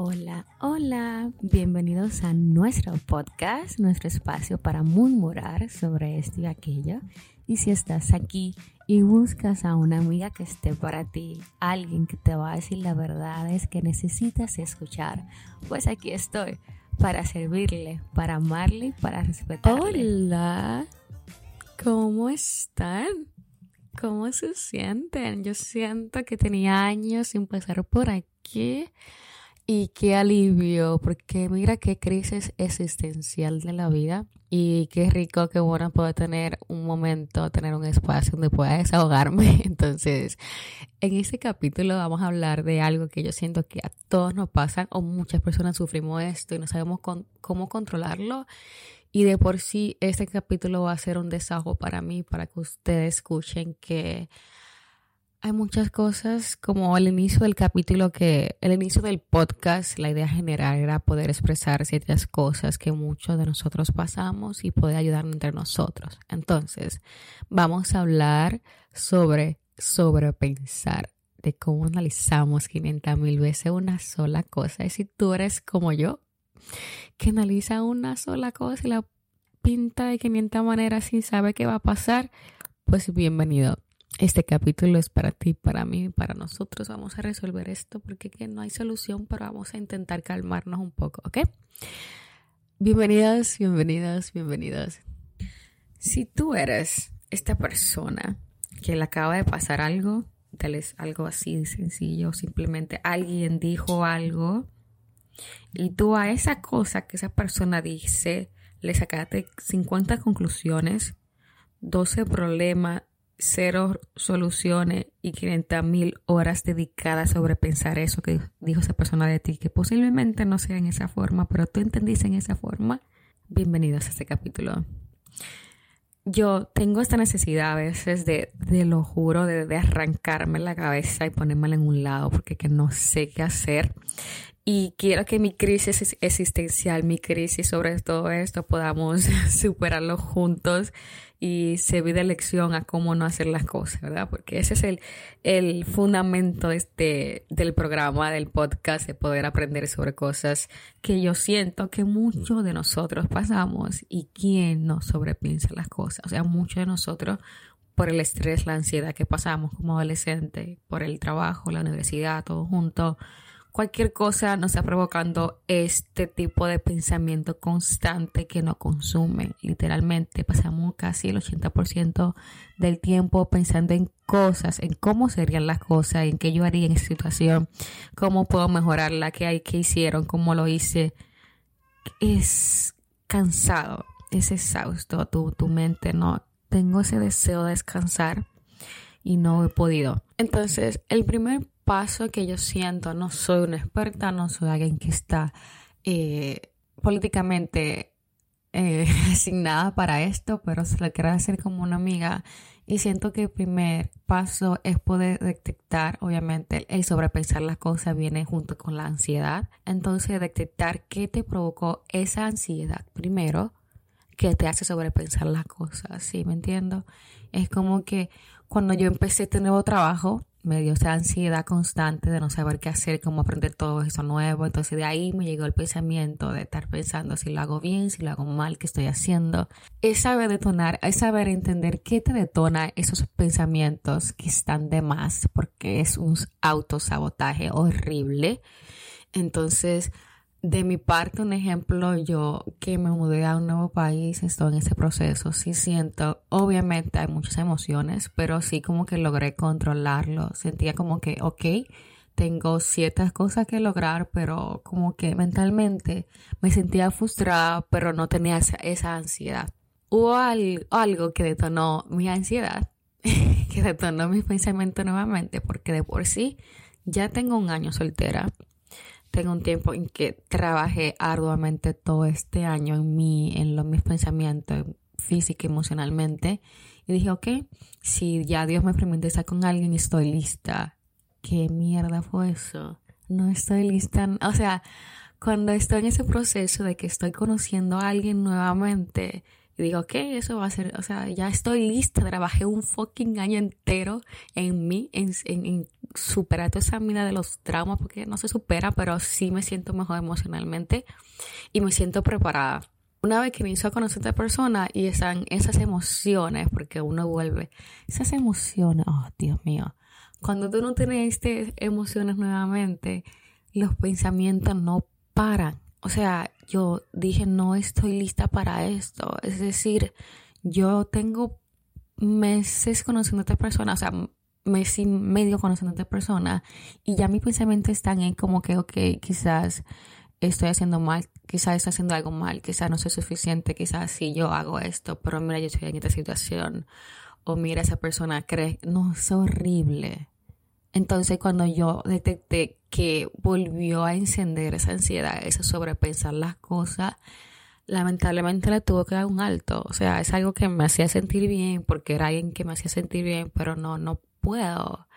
Hola, hola, bienvenidos a nuestro podcast, nuestro espacio para murmurar sobre esto y aquello. Y si estás aquí y buscas a una amiga que esté para ti, alguien que te va a decir la verdad es que necesitas escuchar, pues aquí estoy para servirle, para amarle para respetarle. Hola, ¿cómo están? ¿Cómo se sienten? Yo siento que tenía años sin pasar por aquí y qué alivio, porque mira qué crisis existencial de la vida y qué rico, qué bueno poder tener un momento, tener un espacio donde pueda desahogarme. Entonces, en este capítulo vamos a hablar de algo que yo siento que a todos nos pasa o muchas personas sufrimos esto y no sabemos cómo controlarlo. Y de por sí, este capítulo va a ser un desahogo para mí, para que ustedes escuchen que hay muchas cosas, como el inicio del capítulo que, el inicio del podcast, la idea general era poder expresar ciertas cosas que muchos de nosotros pasamos y poder ayudarnos entre nosotros. Entonces, vamos a hablar sobre sobrepensar, de cómo analizamos 500 mil veces una sola cosa. Y si tú eres como yo, que analiza una sola cosa y la pinta de 500 maneras sin saber qué va a pasar, pues bienvenido este capítulo es para ti, para mí, para nosotros. Vamos a resolver esto porque no hay solución, pero vamos a intentar calmarnos un poco, ¿ok? Bienvenidas, bienvenidas, bienvenidas. Si tú eres esta persona que le acaba de pasar algo, tal vez algo así sencillo, simplemente alguien dijo algo y tú a esa cosa que esa persona dice le sacaste 50 conclusiones, 12 problemas, cero soluciones y 500 mil horas dedicadas sobre pensar eso que dijo esa persona de ti, que posiblemente no sea en esa forma, pero tú entendiste en esa forma. Bienvenidos a este capítulo. Yo tengo esta necesidad a veces de, de lo juro, de, de arrancarme la cabeza y ponérmela en un lado porque que no sé qué hacer. Y quiero que mi crisis existencial, mi crisis sobre todo esto, podamos superarlo juntos y servir de lección a cómo no hacer las cosas, ¿verdad? Porque ese es el, el fundamento este, del programa, del podcast, de poder aprender sobre cosas que yo siento que muchos de nosotros pasamos y quién no sobrepiensa las cosas. O sea, muchos de nosotros por el estrés, la ansiedad que pasamos como adolescente, por el trabajo, la universidad, todo junto cualquier cosa nos está provocando este tipo de pensamiento constante que nos consume. Literalmente pasamos casi el 80% del tiempo pensando en cosas, en cómo serían las cosas, en qué yo haría en esa situación, cómo puedo mejorarla, qué hay, qué hicieron, cómo lo hice. Es cansado, es exhausto tu, tu mente, no. Tengo ese deseo de descansar y no he podido. Entonces, el primer paso que yo siento, no soy una experta, no soy alguien que está eh, políticamente eh, asignada para esto, pero se lo quiero hacer como una amiga y siento que el primer paso es poder detectar, obviamente, el sobrepensar las cosas viene junto con la ansiedad. Entonces, detectar qué te provocó esa ansiedad primero, que te hace sobrepensar las cosas, ¿sí? ¿Me entiendo? Es como que cuando yo empecé este nuevo trabajo, me dio esa ansiedad constante de no saber qué hacer, cómo aprender todo eso nuevo. Entonces de ahí me llegó el pensamiento de estar pensando si lo hago bien, si lo hago mal, qué estoy haciendo. Es saber detonar, es saber entender qué te detona esos pensamientos que están de más, porque es un autosabotaje horrible. Entonces, de mi parte, un ejemplo, yo que me mudé a un nuevo país, estoy en ese proceso, sí siento, obviamente hay muchas emociones, pero sí como que logré controlarlo, sentía como que, ok, tengo ciertas cosas que lograr, pero como que mentalmente me sentía frustrada, pero no tenía esa, ansiedad. Hubo algo que detonó mi ansiedad, que detonó mis pensamientos nuevamente, porque de por sí ya tengo un año soltera tengo un tiempo en que trabajé arduamente todo este año en mí, en los, mis pensamientos, física emocionalmente. Y dije, ok, si ya Dios me permite estar con alguien, estoy lista. ¿Qué mierda fue eso? No estoy lista. O sea, cuando estoy en ese proceso de que estoy conociendo a alguien nuevamente y digo, ok, eso va a ser, o sea, ya estoy lista, trabajé un fucking año entero en mí, en, en, superar toda esa mina de los traumas, porque no se supera, pero sí me siento mejor emocionalmente y me siento preparada. Una vez que inicio a conocer a esta persona y están esas emociones, porque uno vuelve, esas emociones, oh Dios mío, cuando tú no tienes estas emociones nuevamente, los pensamientos no paran o sea, yo dije, no estoy lista para esto. Es decir, yo tengo meses conociendo a esta persona, o sea, mes y medio conociendo a esta persona, y ya mis pensamientos están en como que, ok, quizás estoy haciendo mal, quizás estoy haciendo algo mal, quizás no soy suficiente, quizás si yo hago esto, pero mira, yo estoy en esta situación, o mira, esa persona cree, no, es horrible. Entonces, cuando yo detecté que volvió a encender esa ansiedad, ese sobrepensar las cosas, lamentablemente le tuvo que dar un alto. O sea, es algo que me hacía sentir bien porque era alguien que me hacía sentir bien, pero no, no puedo.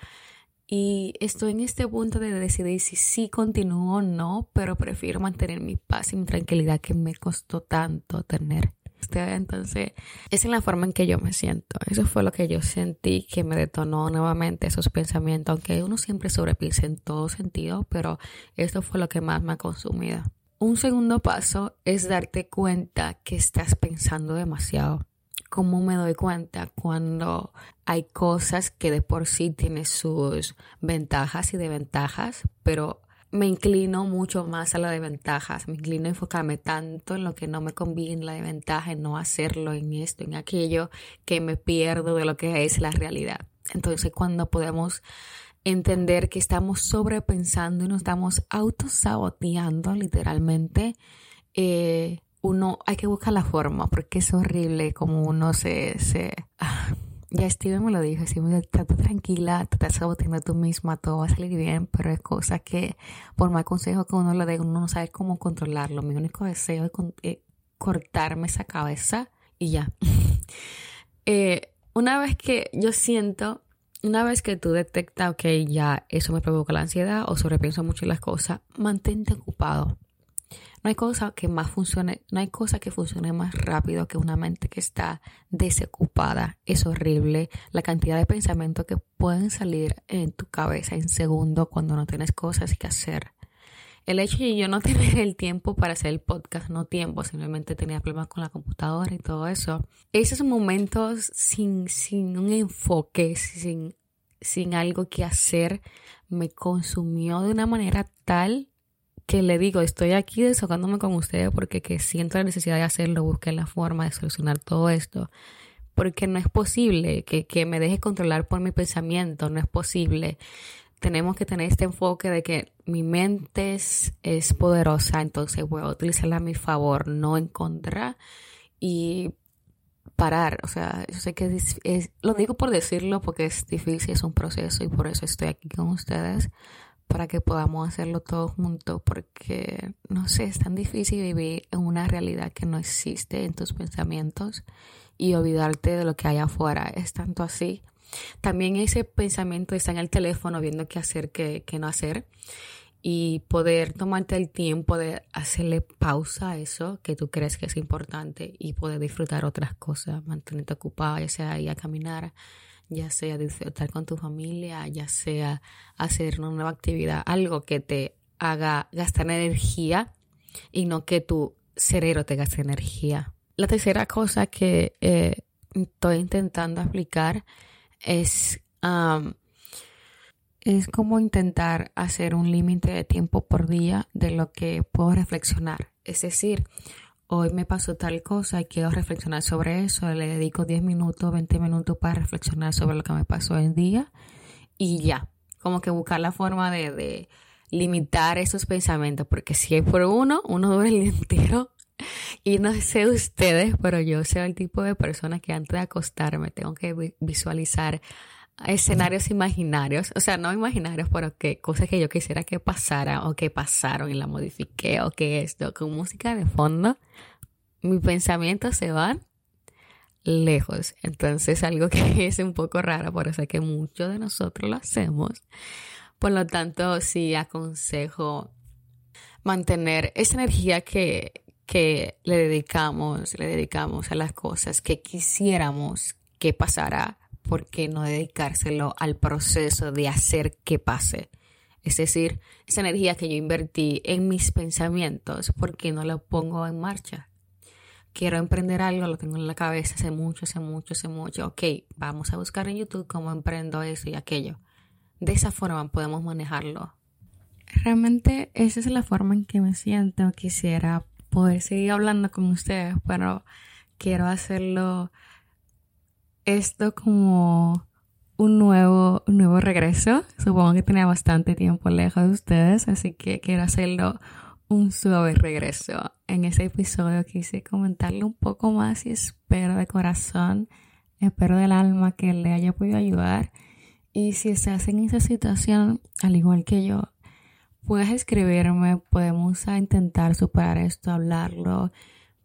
Y estoy en este punto de decidir si sí continúo o no, pero prefiero mantener mi paz y mi tranquilidad que me costó tanto tener. Entonces, esa es la forma en que yo me siento. Eso fue lo que yo sentí que me detonó nuevamente esos pensamientos, aunque uno siempre sobrepiensa en todo sentido, pero esto fue lo que más me ha consumido. Un segundo paso es darte cuenta que estás pensando demasiado. ¿Cómo me doy cuenta? Cuando hay cosas que de por sí tienen sus ventajas y desventajas, pero me inclino mucho más a la de ventajas, me inclino a enfocarme tanto en lo que no me conviene, la de ventaja, en no hacerlo, en esto, en aquello, que me pierdo de lo que es la realidad. Entonces, cuando podemos entender que estamos sobrepensando y nos estamos autosaboteando literalmente, eh, uno hay que buscar la forma, porque es horrible como uno se... se ya Steven me lo dijo, Steven, estate tranquila, te estás saboteando tú misma, todo va a salir bien, pero es cosa que por más consejo que uno le dé, uno no sabe cómo controlarlo. Mi único deseo es, eh, cortarme esa cabeza y ya. Eh, una vez que yo siento, una vez que tú detectas, ok, ya eso me provoca la ansiedad o sobrepienso mucho en las cosas, mantente ocupado. No hay cosa que más funcione, no hay cosa que funcione más rápido que una mente que está desocupada. Es horrible la cantidad de pensamientos que pueden salir en tu cabeza en segundo cuando no tienes cosas que hacer. El hecho de yo no tener el tiempo para hacer el podcast, no tiempo, simplemente tenía problemas con la computadora y todo eso. Esos momentos sin, sin un enfoque, sin, sin algo que hacer, me consumió de una manera tal que le digo, estoy aquí deshogándome con ustedes porque que siento la necesidad de hacerlo, busqué la forma de solucionar todo esto. Porque no es posible que, que me deje controlar por mi pensamiento, no es posible. Tenemos que tener este enfoque de que mi mente es, es poderosa, entonces voy a utilizarla a mi favor, no en contra. Y parar, o sea, yo sé que es, lo digo por decirlo porque es difícil, es un proceso y por eso estoy aquí con ustedes, para que podamos hacerlo todos juntos, porque no sé, es tan difícil vivir en una realidad que no existe en tus pensamientos y olvidarte de lo que hay afuera. Es tanto así. También ese pensamiento está en el teléfono viendo qué hacer, qué, qué no hacer y poder tomarte el tiempo de hacerle pausa a eso que tú crees que es importante y poder disfrutar otras cosas, mantenerte ocupado, ya sea ir a caminar, ya sea disfrutar con tu familia, ya sea hacer una nueva actividad, algo que te haga gastar energía y no que tu cerebro te gaste energía. La tercera cosa que eh, estoy intentando aplicar es, es como intentar hacer un límite de tiempo por día de lo que puedo reflexionar. Es decir, hoy me pasó tal cosa y quiero reflexionar sobre eso, le dedico 10 minutos, 20 minutos para reflexionar sobre lo que me pasó el día y ya, como que buscar la forma de, limitar esos pensamientos, porque si es por uno, uno dura el día entero. Y no sé ustedes, pero yo soy el tipo de persona que antes de acostarme tengo que visualizar escenarios imaginarios, o sea, no imaginarios, pero que cosas que yo quisiera que pasara o que pasaron y la modifiqué o que esto, con música de fondo, mis pensamientos se van lejos. Entonces, algo que es un poco raro, por eso es que muchos de nosotros lo hacemos. Por lo tanto, sí aconsejo mantener esa energía que, que le dedicamos, le dedicamos a las cosas que quisiéramos que pasara, ¿por qué no dedicárselo al proceso de hacer que pase? Es decir, esa energía que yo invertí en mis pensamientos, ¿por qué no lo pongo en marcha? Quiero emprender algo, lo tengo en la cabeza hace mucho, hace mucho, hace mucho. Ok, vamos a buscar en YouTube cómo emprendo eso y aquello. De esa forma podemos manejarlo. Realmente esa es la forma en que me siento. Quisiera poder seguir hablando con ustedes, pero quiero hacerlo esto como un nuevo, un nuevo regreso. Supongo que tenía bastante tiempo lejos de ustedes, así que quiero hacerlo un suave regreso. En ese episodio quise comentarle un poco más y espero de corazón, espero del alma que le haya podido ayudar. Y si estás en esa situación, al igual que yo, puedes escribirme, podemos intentar superar esto, hablarlo,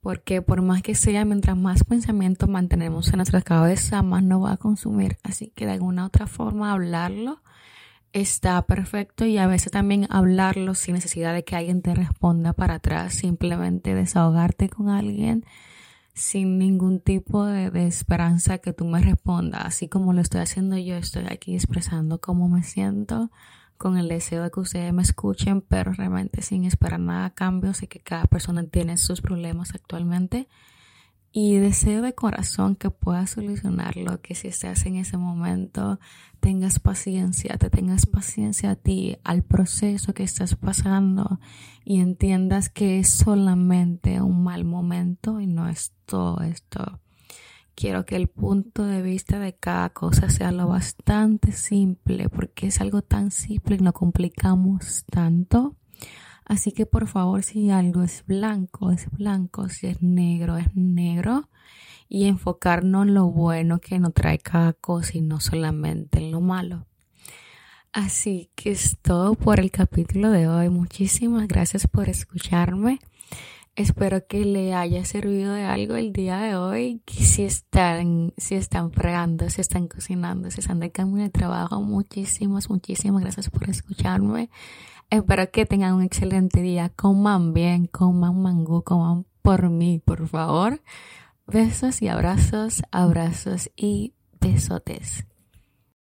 porque por más que sea, mientras más pensamientos mantenemos en nuestra cabeza, más nos va a consumir. Así que de alguna otra forma hablarlo está perfecto y a veces también hablarlo sin necesidad de que alguien te responda para atrás, simplemente desahogarte con alguien sin ningún tipo de, de, esperanza que tú me respondas, así como lo estoy haciendo yo, estoy aquí expresando cómo me siento, con el deseo de que ustedes me escuchen, pero realmente sin esperar nada a cambio. Sé que cada persona tiene sus problemas actualmente y deseo de corazón que puedas solucionarlo, que si estás en ese momento tengas paciencia, te tengas paciencia a ti, al proceso que estás pasando y entiendas que es solamente un mal momento y no es todo esto quiero que el punto de vista de cada cosa sea lo bastante simple, porque es algo tan simple y no complicamos tanto. Así que por favor, si algo es blanco, es blanco, si es negro, es negro. Y enfocarnos en lo bueno que nos trae cada cosa y no solamente en lo malo. Así que es todo por el capítulo de hoy. Muchísimas gracias por escucharme. Espero que le haya servido de algo el día de hoy. Si están, si están fregando, si están cocinando, si están de camino de trabajo, muchísimas, muchísimas gracias por escucharme. Espero que tengan un excelente día. Coman bien, coman mangú, coman por mí, por favor. Besos y abrazos, abrazos y besotes.